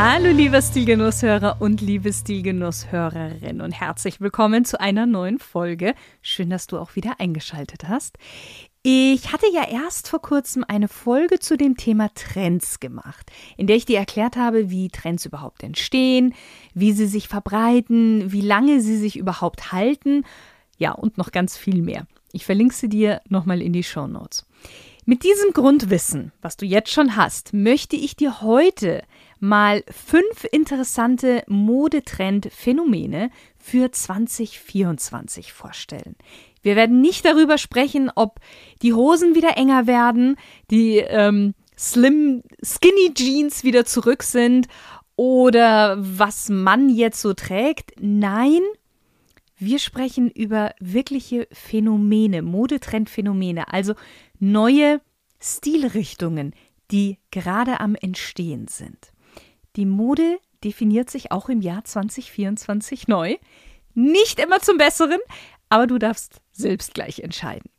Hallo lieber Stilgenusshörer und liebe Stilgenusshörerin und herzlich willkommen zu einer neuen Folge. Schön, dass du auch wieder eingeschaltet hast. Ich hatte ja erst vor kurzem eine Folge zu dem Thema Trends gemacht, in der ich dir erklärt habe, wie Trends überhaupt entstehen, wie sie sich verbreiten, wie lange sie sich überhaupt halten, ja und noch ganz viel mehr. Ich verlinke sie dir nochmal in die Show Notes. Mit diesem Grundwissen, was du jetzt schon hast, möchte ich dir heute mal fünf interessante Modetrend-Phänomene für 2024 vorstellen. Wir werden nicht darüber sprechen, ob die Hosen wieder enger werden, die ähm, Slim Skinny Jeans wieder zurück sind oder was man jetzt so trägt. Nein, wir sprechen über wirkliche Phänomene, Modetrendphänomene, also neue Stilrichtungen, die gerade am Entstehen sind. Die Mode definiert sich auch im Jahr 2024 neu. Nicht immer zum Besseren, aber du darfst selbst gleich entscheiden.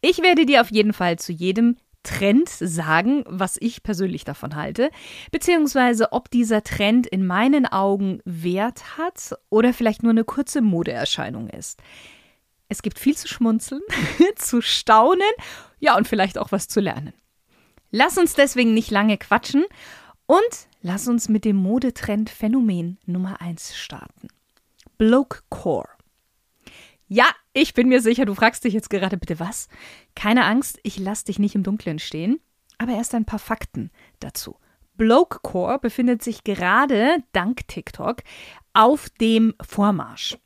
Ich werde dir auf jeden Fall zu jedem Trend sagen, was ich persönlich davon halte, beziehungsweise ob dieser Trend in meinen Augen Wert hat oder vielleicht nur eine kurze Modeerscheinung ist. Es gibt viel zu schmunzeln, zu staunen, ja und vielleicht auch was zu lernen. Lass uns deswegen nicht lange quatschen und lass uns mit dem Modetrend Phänomen Nummer 1 starten. Blokecore. Ja, ich bin mir sicher, du fragst dich jetzt gerade bitte was. Keine Angst, ich lass dich nicht im Dunkeln stehen, aber erst ein paar Fakten dazu. Blokecore befindet sich gerade dank TikTok auf dem Vormarsch.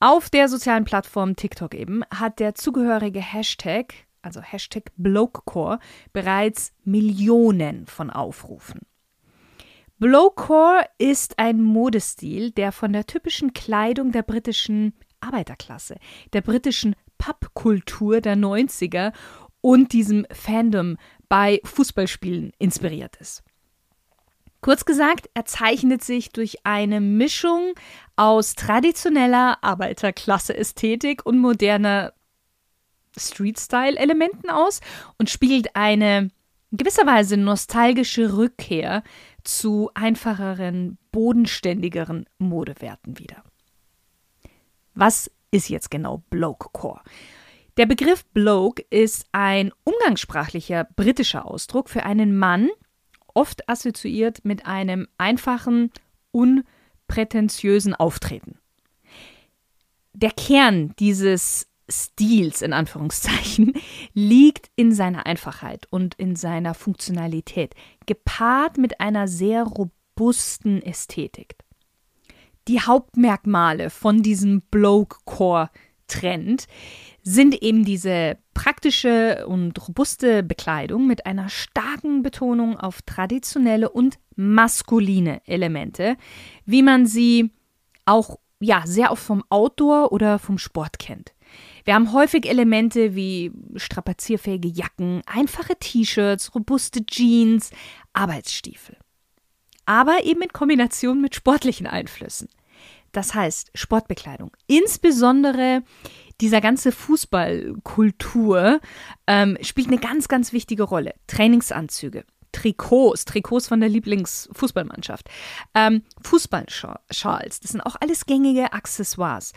Auf der sozialen Plattform TikTok eben hat der zugehörige Hashtag also Hashtag Blokecore, bereits Millionen von Aufrufen. Blokecore ist ein Modestil, der von der typischen Kleidung der britischen Arbeiterklasse, der britischen Pappkultur der 90er und diesem Fandom bei Fußballspielen inspiriert ist. Kurz gesagt, er zeichnet sich durch eine Mischung aus traditioneller Arbeiterklasse-Ästhetik und moderner Street-Style-Elementen aus und spiegelt eine gewisserweise nostalgische Rückkehr zu einfacheren, bodenständigeren Modewerten wider. Was ist jetzt genau Blokecore? Der Begriff Bloke ist ein umgangssprachlicher britischer Ausdruck für einen Mann, oft assoziiert mit einem einfachen, unprätentiösen Auftreten. Der Kern dieses Stils in Anführungszeichen liegt in seiner Einfachheit und in seiner Funktionalität, gepaart mit einer sehr robusten Ästhetik. Die Hauptmerkmale von diesem Bloke-Core-Trend sind eben diese praktische und robuste Bekleidung mit einer starken Betonung auf traditionelle und maskuline Elemente, wie man sie auch ja sehr oft vom Outdoor oder vom Sport kennt. Wir haben häufig Elemente wie strapazierfähige Jacken, einfache T-Shirts, robuste Jeans, Arbeitsstiefel. Aber eben in Kombination mit sportlichen Einflüssen. Das heißt Sportbekleidung. Insbesondere dieser ganze Fußballkultur ähm, spielt eine ganz, ganz wichtige Rolle. Trainingsanzüge, Trikots, Trikots von der Lieblingsfußballmannschaft, ähm, Fußballschals, das sind auch alles gängige Accessoires.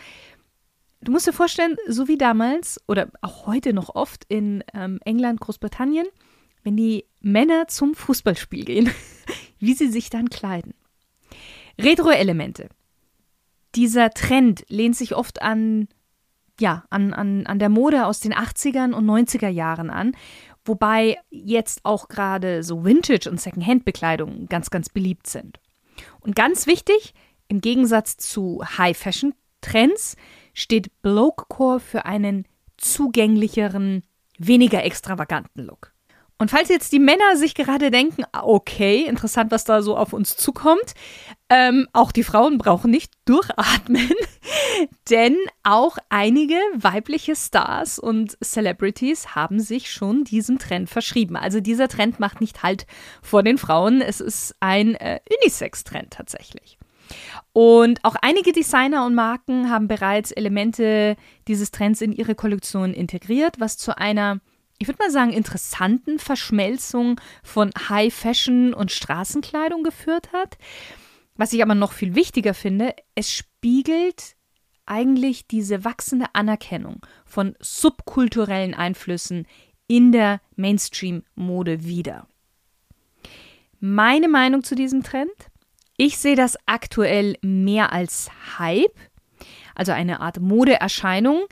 Du musst dir vorstellen, so wie damals oder auch heute noch oft in ähm, England, Großbritannien, wenn die Männer zum Fußballspiel gehen, wie sie sich dann kleiden. Retro-Elemente. Dieser Trend lehnt sich oft an, ja, an, an, an der Mode aus den 80ern und 90er Jahren an, wobei jetzt auch gerade so Vintage- und Secondhand-Bekleidung ganz, ganz beliebt sind. Und ganz wichtig, im Gegensatz zu High-Fashion-Trends steht Blokecore für einen zugänglicheren, weniger extravaganten Look. Und falls jetzt die Männer sich gerade denken, ah, okay, interessant, was da so auf uns zukommt, ähm, auch die Frauen brauchen nicht durchatmen, denn auch einige weibliche Stars und Celebrities haben sich schon diesem Trend verschrieben. Also dieser Trend macht nicht Halt vor den Frauen, es ist ein äh, Unisex-Trend tatsächlich. Und auch einige Designer und Marken haben bereits Elemente dieses Trends in ihre Kollektion integriert, was zu einer ich würde mal sagen, interessanten Verschmelzung von High Fashion und Straßenkleidung geführt hat. Was ich aber noch viel wichtiger finde, es spiegelt eigentlich diese wachsende Anerkennung von subkulturellen Einflüssen in der Mainstream-Mode wider. Meine Meinung zu diesem Trend? Ich sehe das aktuell mehr als Hype, also eine Art Modeerscheinung,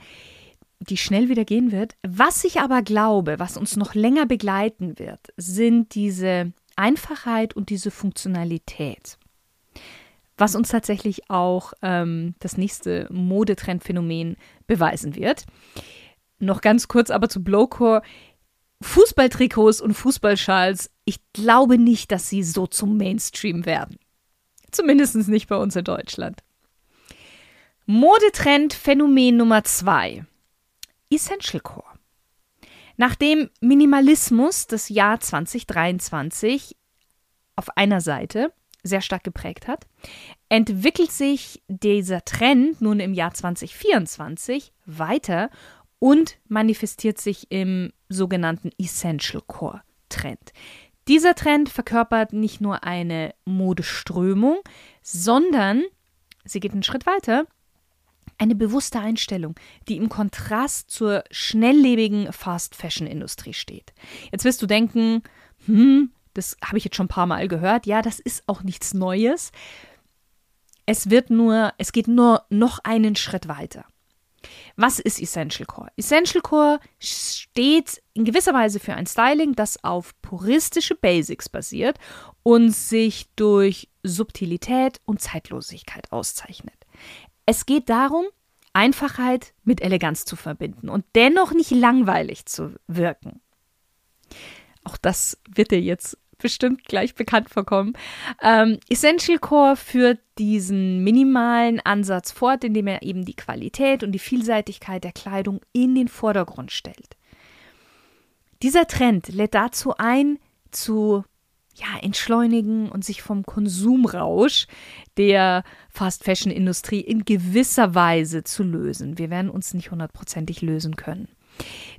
die schnell wieder gehen wird. Was ich aber glaube, was uns noch länger begleiten wird, sind diese Einfachheit und diese Funktionalität. Was uns tatsächlich auch ähm, das nächste Modetrendphänomen beweisen wird. Noch ganz kurz aber zu Blowcore. Fußballtrikots und Fußballschals, ich glaube nicht, dass sie so zum Mainstream werden. Zumindest nicht bei uns in Deutschland. Modetrend Phänomen Nummer zwei. Essential Core. Nachdem Minimalismus das Jahr 2023 auf einer Seite sehr stark geprägt hat, entwickelt sich dieser Trend nun im Jahr 2024 weiter und manifestiert sich im sogenannten Essential Core Trend. Dieser Trend verkörpert nicht nur eine Modeströmung, sondern sie geht einen Schritt weiter eine bewusste Einstellung, die im Kontrast zur schnelllebigen Fast-Fashion-Industrie steht. Jetzt wirst du denken, hm, das habe ich jetzt schon ein paar Mal gehört. Ja, das ist auch nichts Neues. Es wird nur, es geht nur noch einen Schritt weiter. Was ist Essential Core? Essential Core steht in gewisser Weise für ein Styling, das auf puristische Basics basiert und sich durch Subtilität und Zeitlosigkeit auszeichnet. Es geht darum, Einfachheit mit Eleganz zu verbinden und dennoch nicht langweilig zu wirken. Auch das wird dir jetzt bestimmt gleich bekannt vorkommen. Ähm, Essential Core führt diesen minimalen Ansatz fort, indem er eben die Qualität und die Vielseitigkeit der Kleidung in den Vordergrund stellt. Dieser Trend lädt dazu ein, zu ja, entschleunigen und sich vom Konsumrausch der Fast-Fashion-Industrie in gewisser Weise zu lösen. Wir werden uns nicht hundertprozentig lösen können.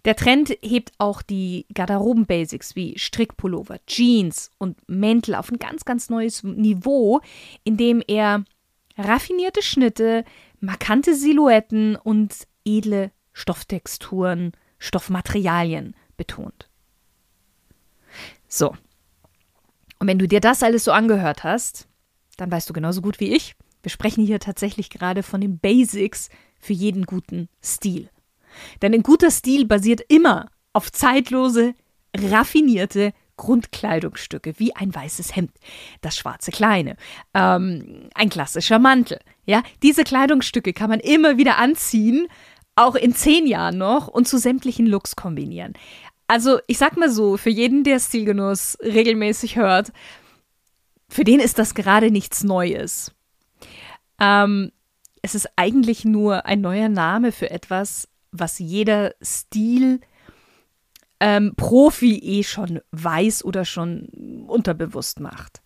Der Trend hebt auch die Garderoben-Basics wie Strickpullover, Jeans und Mäntel auf ein ganz, ganz neues Niveau, indem er raffinierte Schnitte, markante Silhouetten und edle Stofftexturen, Stoffmaterialien betont. So, und wenn du dir das alles so angehört hast, dann weißt du genauso gut wie ich, wir sprechen hier tatsächlich gerade von den Basics für jeden guten Stil. Denn ein guter Stil basiert immer auf zeitlose, raffinierte Grundkleidungsstücke, wie ein weißes Hemd, das schwarze Kleine, ähm, ein klassischer Mantel. Ja, diese Kleidungsstücke kann man immer wieder anziehen, auch in zehn Jahren noch und zu sämtlichen Looks kombinieren. Also, ich sag mal so, für jeden, der Stilgenuss regelmäßig hört, für den ist das gerade nichts Neues. Ähm, es ist eigentlich nur ein neuer Name für etwas, was jeder Stil ähm, Profi eh schon weiß oder schon unterbewusst macht.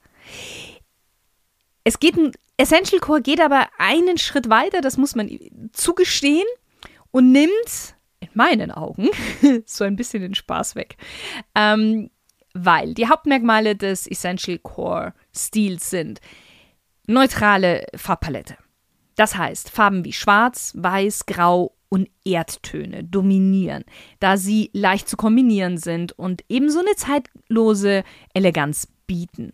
Es geht ein Essential Core geht aber einen Schritt weiter, das muss man zugestehen, und nimmt in meinen Augen so ein bisschen den Spaß weg. Ähm, weil die Hauptmerkmale des Essential Core Stils sind neutrale Farbpalette. Das heißt, Farben wie Schwarz, Weiß, Grau und Erdtöne dominieren, da sie leicht zu kombinieren sind und ebenso eine zeitlose Eleganz bieten.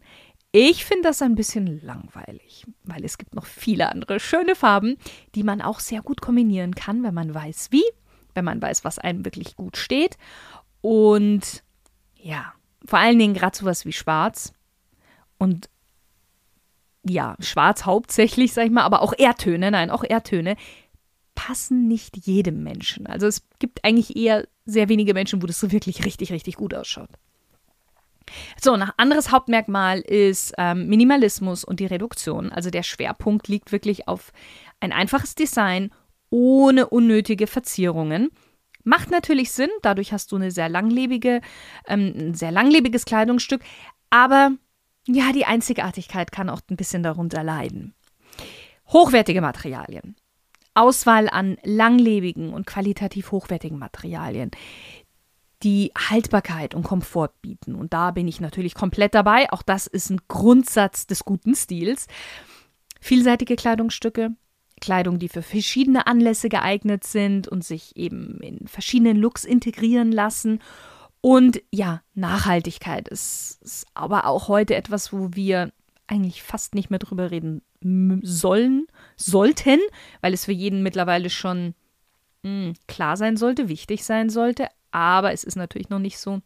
Ich finde das ein bisschen langweilig, weil es gibt noch viele andere schöne Farben, die man auch sehr gut kombinieren kann, wenn man weiß wie wenn man weiß, was einem wirklich gut steht. Und ja, vor allen Dingen gerade sowas wie Schwarz. Und ja, Schwarz hauptsächlich, sag ich mal, aber auch Erdtöne, nein, auch Erdtöne passen nicht jedem Menschen. Also es gibt eigentlich eher sehr wenige Menschen, wo das so wirklich richtig, richtig gut ausschaut. So, ein anderes Hauptmerkmal ist ähm, Minimalismus und die Reduktion. Also der Schwerpunkt liegt wirklich auf ein einfaches Design ohne unnötige Verzierungen. Macht natürlich Sinn, dadurch hast du eine sehr langlebige, ähm, ein sehr langlebiges Kleidungsstück, aber ja, die Einzigartigkeit kann auch ein bisschen darunter leiden. Hochwertige Materialien. Auswahl an langlebigen und qualitativ hochwertigen Materialien, die Haltbarkeit und Komfort bieten. Und da bin ich natürlich komplett dabei. Auch das ist ein Grundsatz des guten Stils. Vielseitige Kleidungsstücke, Kleidung, die für verschiedene Anlässe geeignet sind und sich eben in verschiedenen Looks integrieren lassen. Und ja, Nachhaltigkeit ist, ist aber auch heute etwas, wo wir eigentlich fast nicht mehr drüber reden sollen, sollten, weil es für jeden mittlerweile schon mh, hm, klar sein sollte, wichtig sein sollte. Aber es ist natürlich noch nicht so.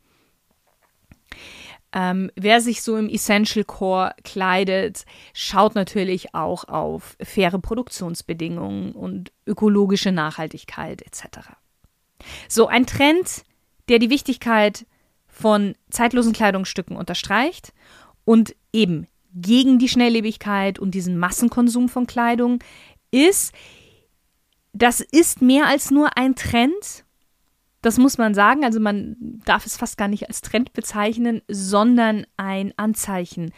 Ähm, wer sich so im Essential Core kleidet, schaut natürlich auch auf faire Produktionsbedingungen und ökologische Nachhaltigkeit etc. So ein Trend, der die Wichtigkeit von zeitlosen Kleidungsstücken unterstreicht und eben gegen die Schnelllebigkeit und diesen Massenkonsum von Kleidung ist, das ist mehr als nur ein Trend, das muss man sagen. Also man darf es fast gar nicht als Trend bezeichnen, sondern ein Anzeichen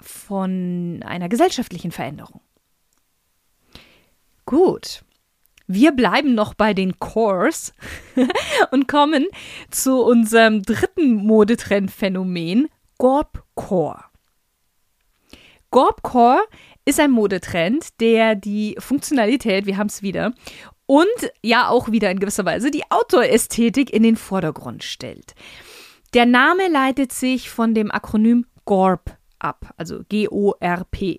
von einer gesellschaftlichen Veränderung. Gut. Wir bleiben noch bei den Cores und kommen zu unserem dritten Modetrendphänomen, Gorpcore. Gorpcore ist ein Modetrend, der die Funktionalität, wir haben es wieder, und ja auch wieder in gewisser Weise die Outdoor-Ästhetik in den Vordergrund stellt. Der Name leitet sich von dem Akronym GORP ab, also G-O-R-P,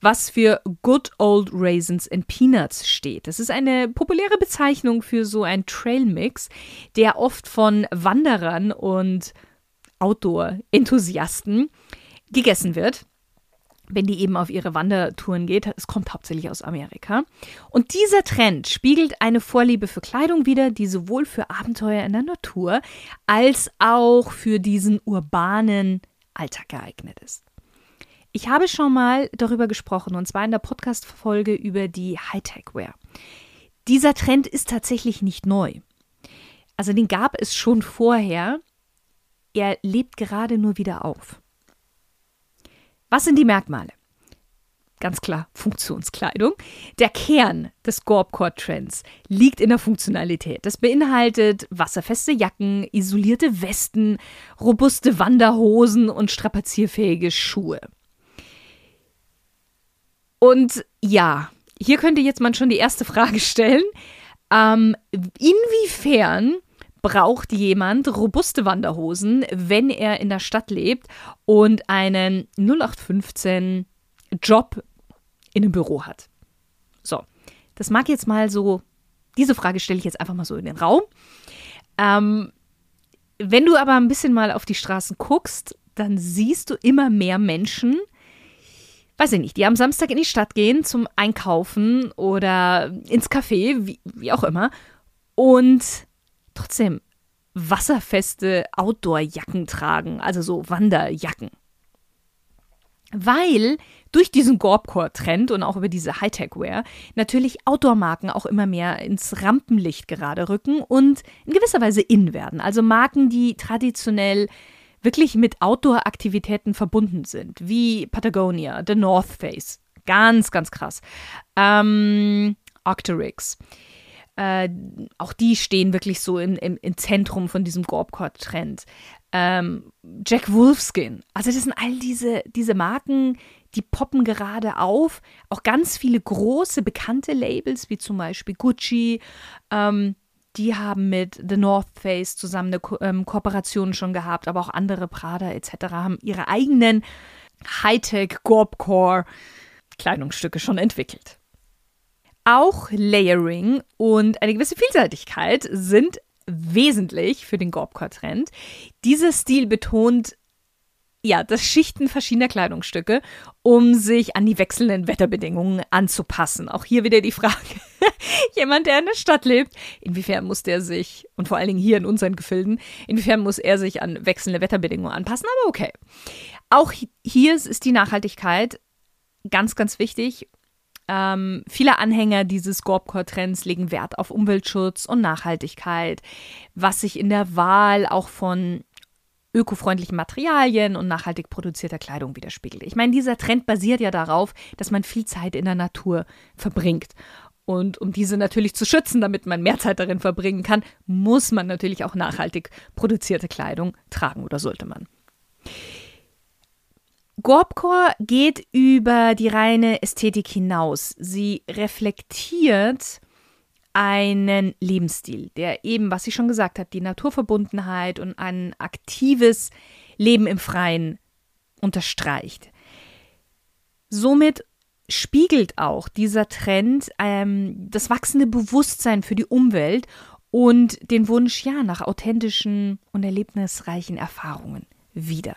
was für Good Old Raisins and Peanuts steht. Das ist eine populäre Bezeichnung für so einen Trailmix, der oft von Wanderern und Outdoor-Enthusiasten gegessen wird wenn die eben auf ihre Wandertouren geht. Es kommt hauptsächlich aus Amerika. Und dieser Trend spiegelt eine Vorliebe für Kleidung wider, die sowohl für Abenteuer in der Natur als auch für diesen urbanen Alltag geeignet ist. Ich habe schon mal darüber gesprochen, und zwar in der Podcast-Folge über die Hightech-Wear. Dieser Trend ist tatsächlich nicht neu. Also den gab es schon vorher. Er lebt gerade nur wieder auf. Was sind die Merkmale? Ganz klar, Funktionskleidung. Der Kern des Gorpcore-Trends liegt in der Funktionalität. Das beinhaltet wasserfeste Jacken, isolierte Westen, robuste Wanderhosen und strapazierfähige Schuhe. Und ja, hier könnte jetzt man schon die erste Frage stellen. Ähm, inwiefern braucht jemand robuste Wanderhosen, wenn er in der Stadt lebt und einen 0815 Job in einem Büro hat. So, das mag jetzt mal so, diese Frage stelle ich jetzt einfach mal so in den Raum. Ähm, wenn du aber ein bisschen mal auf die Straßen guckst, dann siehst du immer mehr Menschen, weiß ich nicht, die am Samstag in die Stadt gehen zum Einkaufen oder ins Café, wie, wie auch immer, und trotzdem wasserfeste Outdoor-Jacken tragen, also so Wanderjacken. Weil durch diesen Gorbcore-Trend und auch über diese Hightech-Wear natürlich Outdoor-Marken auch immer mehr ins Rampenlicht gerade rücken und in gewisser Weise in werden. Also Marken, die traditionell wirklich mit Outdoor-Aktivitäten verbunden sind, wie Patagonia, The North Face. Ganz, ganz krass. Ähm, Octorix. Äh, auch die stehen wirklich so im, im, im Zentrum von diesem Gorbcore-Trend. Ähm, Jack Wolfskin. Also das sind all diese, diese Marken, die poppen gerade auf. Auch ganz viele große, bekannte Labels, wie zum Beispiel Gucci, ähm, die haben mit The North Face zusammen eine Ko ähm, Kooperation schon gehabt, aber auch andere Prada etc. haben ihre eigenen Hightech Gorbcore Kleidungsstücke schon entwickelt. Auch Layering und eine gewisse Vielseitigkeit sind wesentlich für den Gorbcore-Trend. Dieser Stil betont ja, das Schichten verschiedener Kleidungsstücke, um sich an die wechselnden Wetterbedingungen anzupassen. Auch hier wieder die Frage, jemand, der in der Stadt lebt, inwiefern muss der sich, und vor allen Dingen hier in unseren Gefilden, inwiefern muss er sich an wechselnde Wetterbedingungen anpassen, aber okay. Auch hier ist die Nachhaltigkeit ganz, ganz wichtig. Ähm, viele Anhänger dieses Gorbcore-Trends legen Wert auf Umweltschutz und Nachhaltigkeit, was sich in der Wahl auch von ökofreundlichen Materialien und nachhaltig produzierter Kleidung widerspiegelt. Ich meine, dieser Trend basiert ja darauf, dass man viel Zeit in der Natur verbringt. Und um diese natürlich zu schützen, damit man mehr Zeit darin verbringen kann, muss man natürlich auch nachhaltig produzierte Kleidung tragen oder sollte man. Gorbcore geht über die reine Ästhetik hinaus. Sie reflektiert einen Lebensstil, der eben, was ich schon gesagt habe, die Naturverbundenheit und ein aktives Leben im Freien unterstreicht. Somit spiegelt auch dieser Trend ähm, das wachsende Bewusstsein für die Umwelt und den Wunsch ja nach authentischen und erlebnisreichen Erfahrungen wider.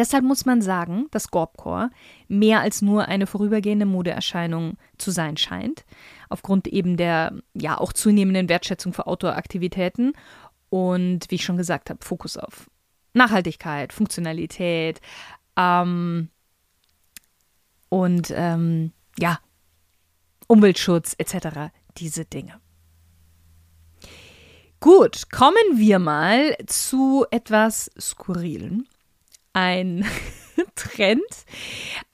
Deshalb muss man sagen, dass Gorbcore mehr als nur eine vorübergehende Modeerscheinung zu sein scheint, aufgrund eben der ja auch zunehmenden Wertschätzung für Outdoor-Aktivitäten und wie ich schon gesagt habe, Fokus auf Nachhaltigkeit, Funktionalität ähm, und ähm, ja, Umweltschutz etc. Diese Dinge. Gut, kommen wir mal zu etwas Skurrilen ein Trend.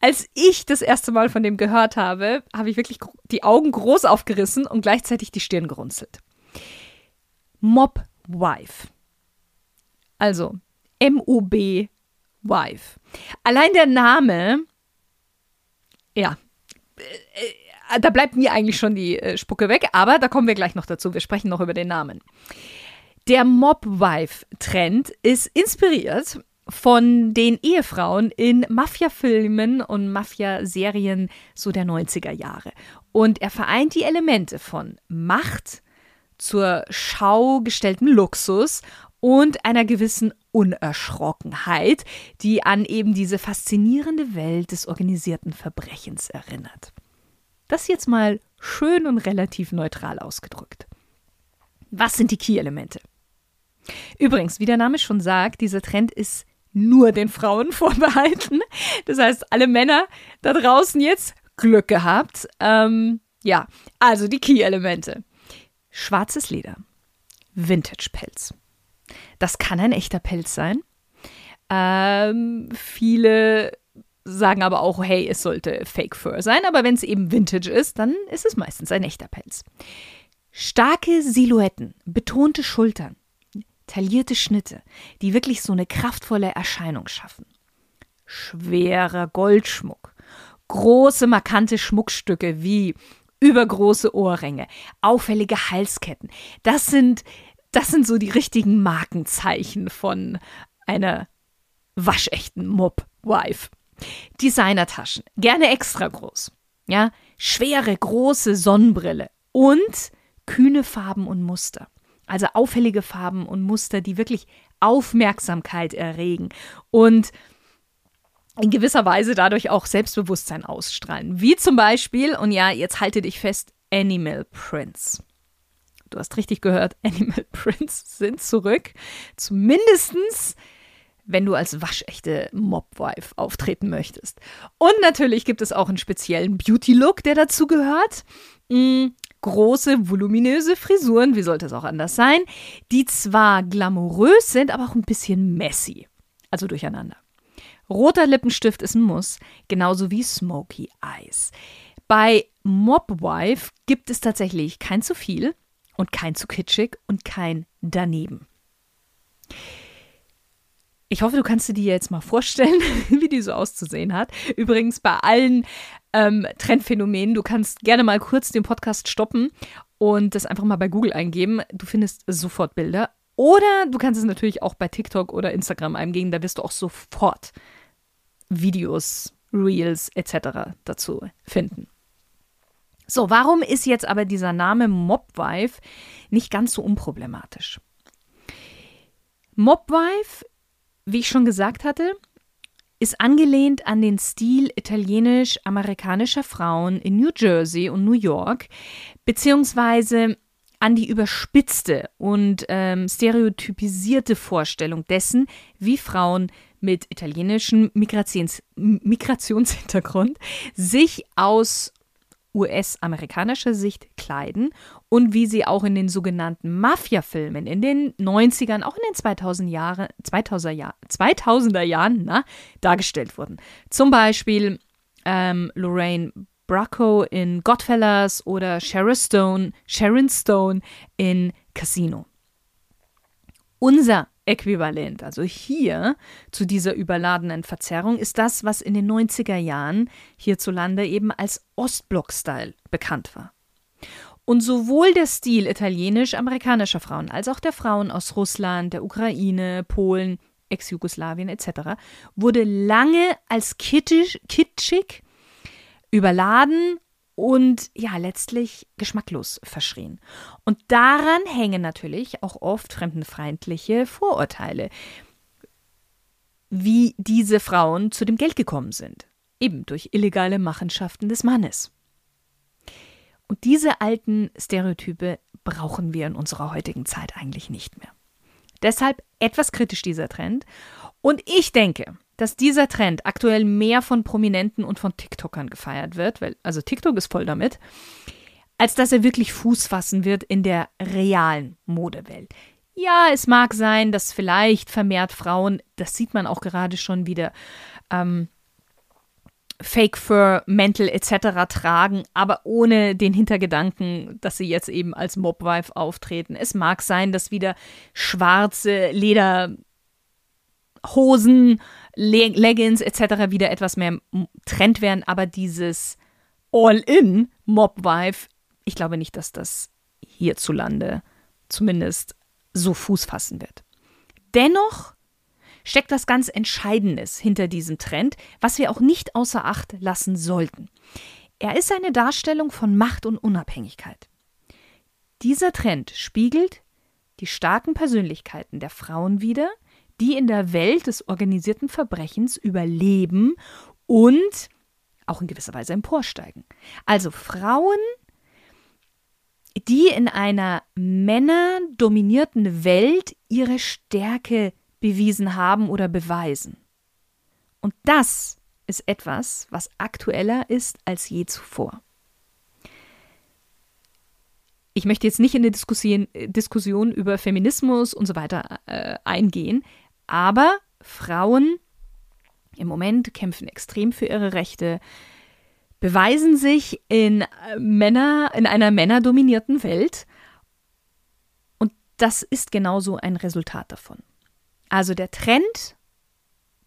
Als ich das erste Mal von dem gehört habe, habe ich wirklich die Augen groß aufgerissen und gleichzeitig die Stirn gerunzelt. Mob Wife. Also M-O-B Wife. Allein der Name, ja, äh, da bleibt mir eigentlich schon die äh, Spucke weg, aber da kommen wir gleich noch dazu. Wir sprechen noch über den Namen. Der Mob-Wife-Trend ist inspiriert von den Ehefrauen in Mafia-Filmen und Mafia-Serien so der 90er Jahre. Und er vereint die Elemente von Macht, zur Schau gestellten Luxus und einer gewissen Unerschrockenheit, die an eben diese faszinierende Welt des organisierten Verbrechens erinnert. Das jetzt mal schön und relativ neutral ausgedrückt. Was sind die Key-Elemente? Übrigens, wie der Name schon sagt, dieser Trend ist nur den Frauen vorbehalten. Das heißt, alle Männer da draußen jetzt Glück gehabt. Ähm, ja, also die Key-Elemente. Schwarzes Leder, Vintage-Pelz. Das kann ein echter Pelz sein. Ähm, viele sagen aber auch, hey, es sollte Fake Fur sein, aber wenn es eben Vintage ist, dann ist es meistens ein echter Pelz. Starke Silhouetten, betonte Schultern, taillierte Schnitte, die wirklich so eine kraftvolle Erscheinung schaffen. Schwerer Goldschmuck, große markante Schmuckstücke wie übergroße Ohrringe, auffällige Halsketten. Das sind das sind so die richtigen Markenzeichen von einer waschechten Mob-Wife. Designertaschen, gerne extra groß. Ja, schwere, große Sonnenbrille und kühne Farben und Muster. Also auffällige Farben und Muster, die wirklich Aufmerksamkeit erregen und in gewisser Weise dadurch auch Selbstbewusstsein ausstrahlen. Wie zum Beispiel, und ja, jetzt halte dich fest, Animal Prints. Du hast richtig gehört, Animal Prints sind zurück. Zumindestens wenn du als waschechte Mobwife auftreten möchtest. Und natürlich gibt es auch einen speziellen Beauty-Look, der dazu gehört. Große, voluminöse Frisuren, wie sollte es auch anders sein, die zwar glamourös sind, aber auch ein bisschen messy. Also durcheinander. Roter Lippenstift ist ein Muss, genauso wie Smoky Eyes. Bei Mobwife gibt es tatsächlich kein zu viel und kein zu kitschig und kein daneben. Ich hoffe, du kannst dir jetzt mal vorstellen, wie die so auszusehen hat. Übrigens bei allen ähm, Trendphänomenen, du kannst gerne mal kurz den Podcast stoppen und das einfach mal bei Google eingeben. Du findest sofort Bilder. Oder du kannst es natürlich auch bei TikTok oder Instagram eingeben, da wirst du auch sofort Videos, Reels etc. dazu finden. So, warum ist jetzt aber dieser Name Mobwife nicht ganz so unproblematisch? Mobwife wie ich schon gesagt hatte, ist angelehnt an den Stil italienisch-amerikanischer Frauen in New Jersey und New York, beziehungsweise an die überspitzte und ähm, stereotypisierte Vorstellung dessen, wie Frauen mit italienischem Migrations Migrationshintergrund sich aus US-amerikanischer Sicht kleiden und wie sie auch in den sogenannten Mafia-Filmen in den 90ern, auch in den 2000 Jahre, 2000er, Jahr, 2000er Jahren na, dargestellt wurden. Zum Beispiel ähm, Lorraine Bracco in Godfellas oder Sharon Stone, Sharon Stone in Casino. Unser Äquivalent, also hier zu dieser überladenen Verzerrung, ist das, was in den 90er Jahren hierzulande eben als Ostblock-Style bekannt war. Und sowohl der Stil italienisch-amerikanischer Frauen als auch der Frauen aus Russland, der Ukraine, Polen, Ex-Jugoslawien etc. wurde lange als kittisch, kitschig, überladen und ja, letztlich geschmacklos verschrien. Und daran hängen natürlich auch oft fremdenfeindliche Vorurteile, wie diese Frauen zu dem Geld gekommen sind, eben durch illegale Machenschaften des Mannes. Und diese alten Stereotype brauchen wir in unserer heutigen Zeit eigentlich nicht mehr. Deshalb etwas kritisch dieser Trend. Und ich denke, dass dieser Trend aktuell mehr von Prominenten und von TikTokern gefeiert wird, weil, also TikTok ist voll damit, als dass er wirklich Fuß fassen wird in der realen Modewelt. Ja, es mag sein, dass vielleicht vermehrt Frauen, das sieht man auch gerade schon wieder, ähm, Fake Fur, Mäntel etc. tragen, aber ohne den Hintergedanken, dass sie jetzt eben als Mobwife auftreten. Es mag sein, dass wieder schwarze Lederhosen Le Leggings etc. wieder etwas mehr Trend werden, aber dieses All-in Mobwife, ich glaube nicht, dass das hierzulande zumindest so Fuß fassen wird. Dennoch steckt das ganz Entscheidendes hinter diesem Trend, was wir auch nicht außer Acht lassen sollten. Er ist eine Darstellung von Macht und Unabhängigkeit. Dieser Trend spiegelt die starken Persönlichkeiten der Frauen wider, die in der Welt des organisierten Verbrechens überleben und auch in gewisser Weise emporsteigen. Also Frauen, die in einer männerdominierten Welt ihre Stärke bewiesen haben oder beweisen. Und das ist etwas, was aktueller ist als je zuvor. Ich möchte jetzt nicht in eine Diskussion, Diskussion über Feminismus und so weiter äh, eingehen, aber Frauen im Moment kämpfen extrem für ihre Rechte, beweisen sich in äh, Männer, in einer männerdominierten Welt. Und das ist genauso ein Resultat davon. Also der Trend,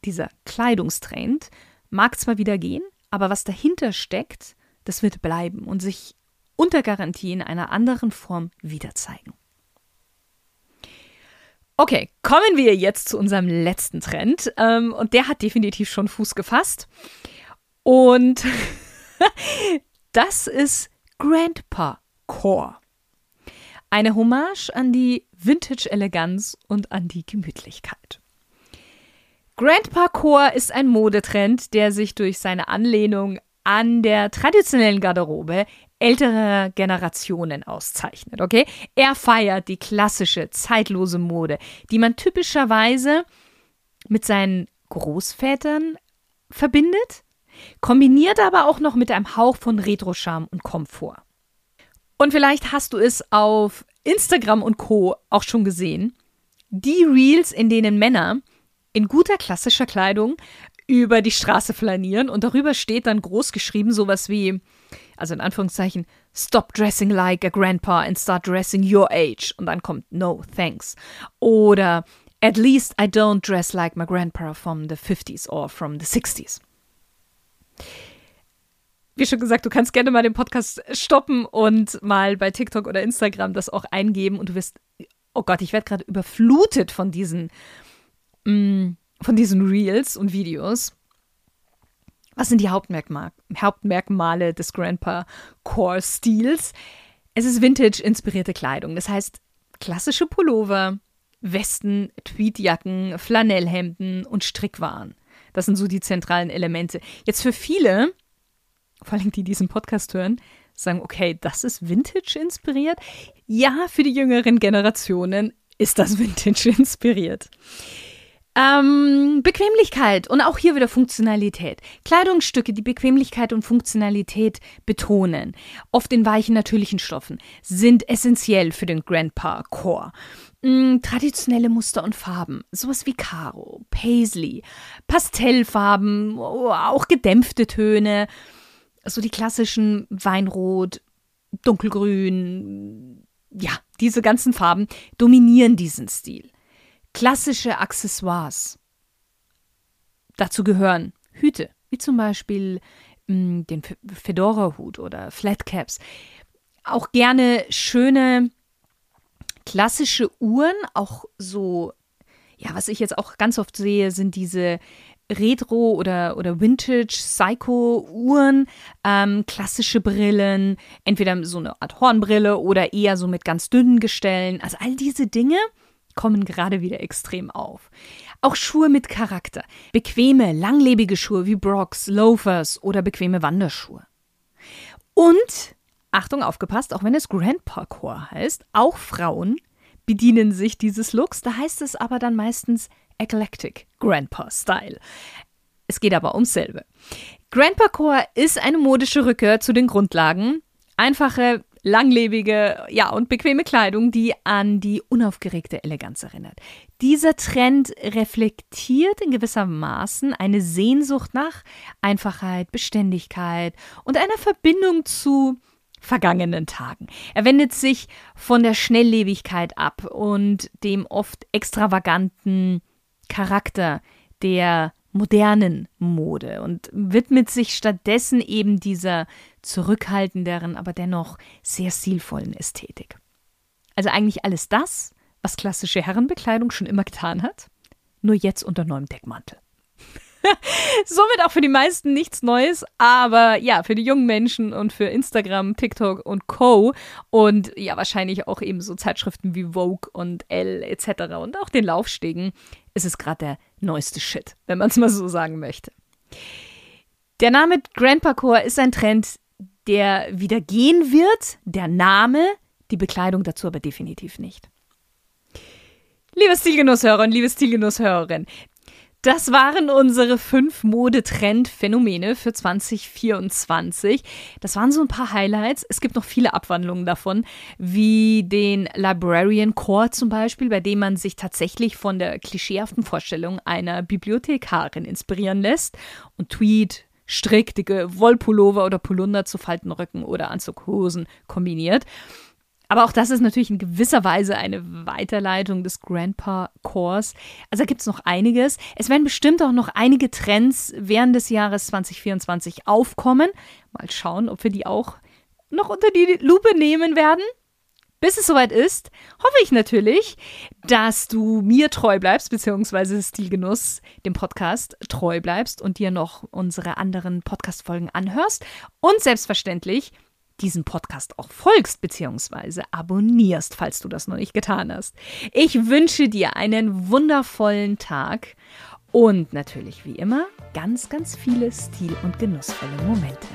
dieser Kleidungstrend, mag zwar wieder gehen, aber was dahinter steckt, das wird bleiben und sich unter Garantie in einer anderen Form wieder zeigen. Okay, kommen wir jetzt zu unserem letzten Trend. Ähm, und der hat definitiv schon Fuß gefasst. Und das ist Grandpa Core. Eine Hommage an die Vintage-Eleganz und an die Gemütlichkeit. Grandpa Core ist ein Modetrend, der sich durch seine Anlehnung an der traditionellen Garderobe älterer Generationen auszeichnet, okay? Er feiert die klassische, zeitlose Mode, die man typischerweise mit seinen Großvätern verbindet, kombiniert aber auch noch mit einem Hauch von Retro-Charme und Komfort. Und vielleicht hast du es auf Instagram und Co. auch schon gesehen. Die Reels, in denen Männer in guter klassischer Kleidung über die Straße flanieren und darüber steht dann groß geschrieben sowas wie, also in Anführungszeichen, Stop dressing like a grandpa and start dressing your age. Und dann kommt No thanks. Oder At least I don't dress like my grandpa from the 50s or from the 60s. Wie schon gesagt, du kannst gerne mal den Podcast stoppen und mal bei TikTok oder Instagram das auch eingeben und du wirst, oh Gott, ich werde gerade überflutet von diesen mh, mm, von diesen Reels und Videos. Was sind die Hauptmerkmale, Hauptmerkmale des Grandpa Core Stils? Es ist Vintage-inspirierte Kleidung. Das heißt, klassische Pullover, Westen, Tweedjacken, Flanellhemden und Strickwaren. Das sind so die zentralen Elemente. Jetzt für viele, vor allem die diesen Podcast hören, sagen, okay, das ist Vintage inspiriert. Ja, für die jüngeren Generationen ist das Vintage inspiriert. Ähm, Bequemlichkeit und auch hier wieder Funktionalität. Kleidungsstücke, die Bequemlichkeit und Funktionalität betonen, oft in weichen, natürlichen Stoffen, sind essentiell für den Grandpa Core. Mm, traditionelle Muster und Farben, sowas wie Karo, Paisley, Pastellfarben, auch gedämpfte Töne, so die klassischen Weinrot, Dunkelgrün, ja, diese ganzen Farben dominieren diesen Stil. Klassische Accessoires. Dazu gehören Hüte, wie zum Beispiel mh, mm, den Fedora-Hut oder Flatcaps. Auch gerne schöne klassische Uhren, auch so, ja, was ich jetzt auch ganz oft sehe, sind diese Retro- oder, oder Vintage-Psycho-Uhren, ähm, klassische Brillen, entweder so eine Art Hornbrille oder eher so mit ganz dünnen Gestellen. Also all diese Dinge kommen gerade wieder extrem auf. Auch Schuhe mit Charakter. Bequeme, langlebige Schuhe wie Brocks, Loafers oder bequeme Wanderschuhe. Und, Achtung, aufgepasst, auch wenn es Grand Parkour heißt, auch Frauen bedienen sich dieses Looks. Da heißt es aber dann meistens Eclectic Grandpa Style. Es geht aber ums selbe. Grandpa Core ist eine modische Rückkehr zu den Grundlagen. Einfache, langlebige, ja, und bequeme Kleidung, die an die unaufgeregte Eleganz erinnert. Dieser Trend reflektiert in gewisser Maßen eine Sehnsucht nach Einfachheit, Beständigkeit und einer Verbindung zu vergangenen Tagen. Er wendet sich von der Schnelllebigkeit ab und dem oft extravaganten Charakter der modernen Mode und widmet sich stattdessen eben dieser zurückhaltenderen, aber dennoch sehr stilvollen Ästhetik. Also eigentlich alles das, was klassische Herrenbekleidung schon immer getan hat, nur jetzt unter neuem Deckmantel. Somit auch für die meisten nichts Neues, aber ja, für die jungen Menschen und für Instagram, TikTok und Co. Und ja, wahrscheinlich auch eben so Zeitschriften wie Vogue und Elle etc. und auch den Laufstegen ist es gerade der neueste Shit, wenn man es mal so sagen möchte. Der Name Grand Parkour ist ein Trend, der wieder gehen wird. Der Name, die Bekleidung dazu aber definitiv nicht. Liebe Stilgenusshörer und liebe Stilgenusshörerin, das waren unsere fünf Modetrend-Phänomene für 2024. Das waren so ein paar Highlights. Es gibt noch viele Abwandlungen davon, wie den Librarian Core zum Beispiel, bei dem man sich tatsächlich von der klischeehaften Vorstellung einer Bibliothekarin inspirieren lässt und Tweed, Strick, dicke Wollpullover oder Polunder zu Faltenröcken oder Anzughosen kombiniert. Aber auch das ist natürlich in gewisser Weise eine Weiterleitung des Grandpa Cores. Also da gibt es noch einiges. Es werden bestimmt auch noch einige Trends während des Jahres 2024 aufkommen. Mal schauen, ob wir die auch noch unter die Lupe nehmen werden. Bis es soweit ist, hoffe ich natürlich, dass du mir treu bleibst, beziehungsweise Stilgenuss, dem Podcast, treu bleibst und dir noch unsere anderen Podcast-Folgen anhörst. Und selbstverständlich diesen Podcast auch folgst bzw. abonnierst, falls du das noch nicht getan hast. Ich wünsche dir einen wundervollen Tag und natürlich wie immer ganz, ganz viele stil- und genussvolle Momente.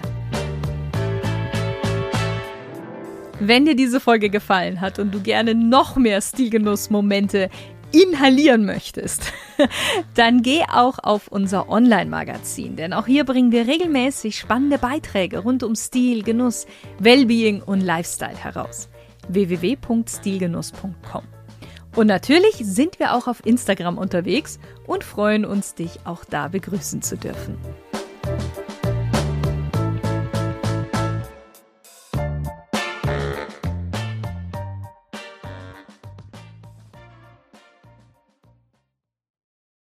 Wenn dir diese Folge gefallen hat und du gerne noch mehr Stilgenuss-Momente inhalieren möchtest, dann geh auch auf unser Online-Magazin, denn auch hier bringen wir regelmäßig spannende Beiträge rund um Stil, Genuss, Wellbeing und Lifestyle heraus. www.stilgenuss.com. Und natürlich sind wir auch auf Instagram unterwegs und freuen uns, dich auch da begrüßen zu dürfen.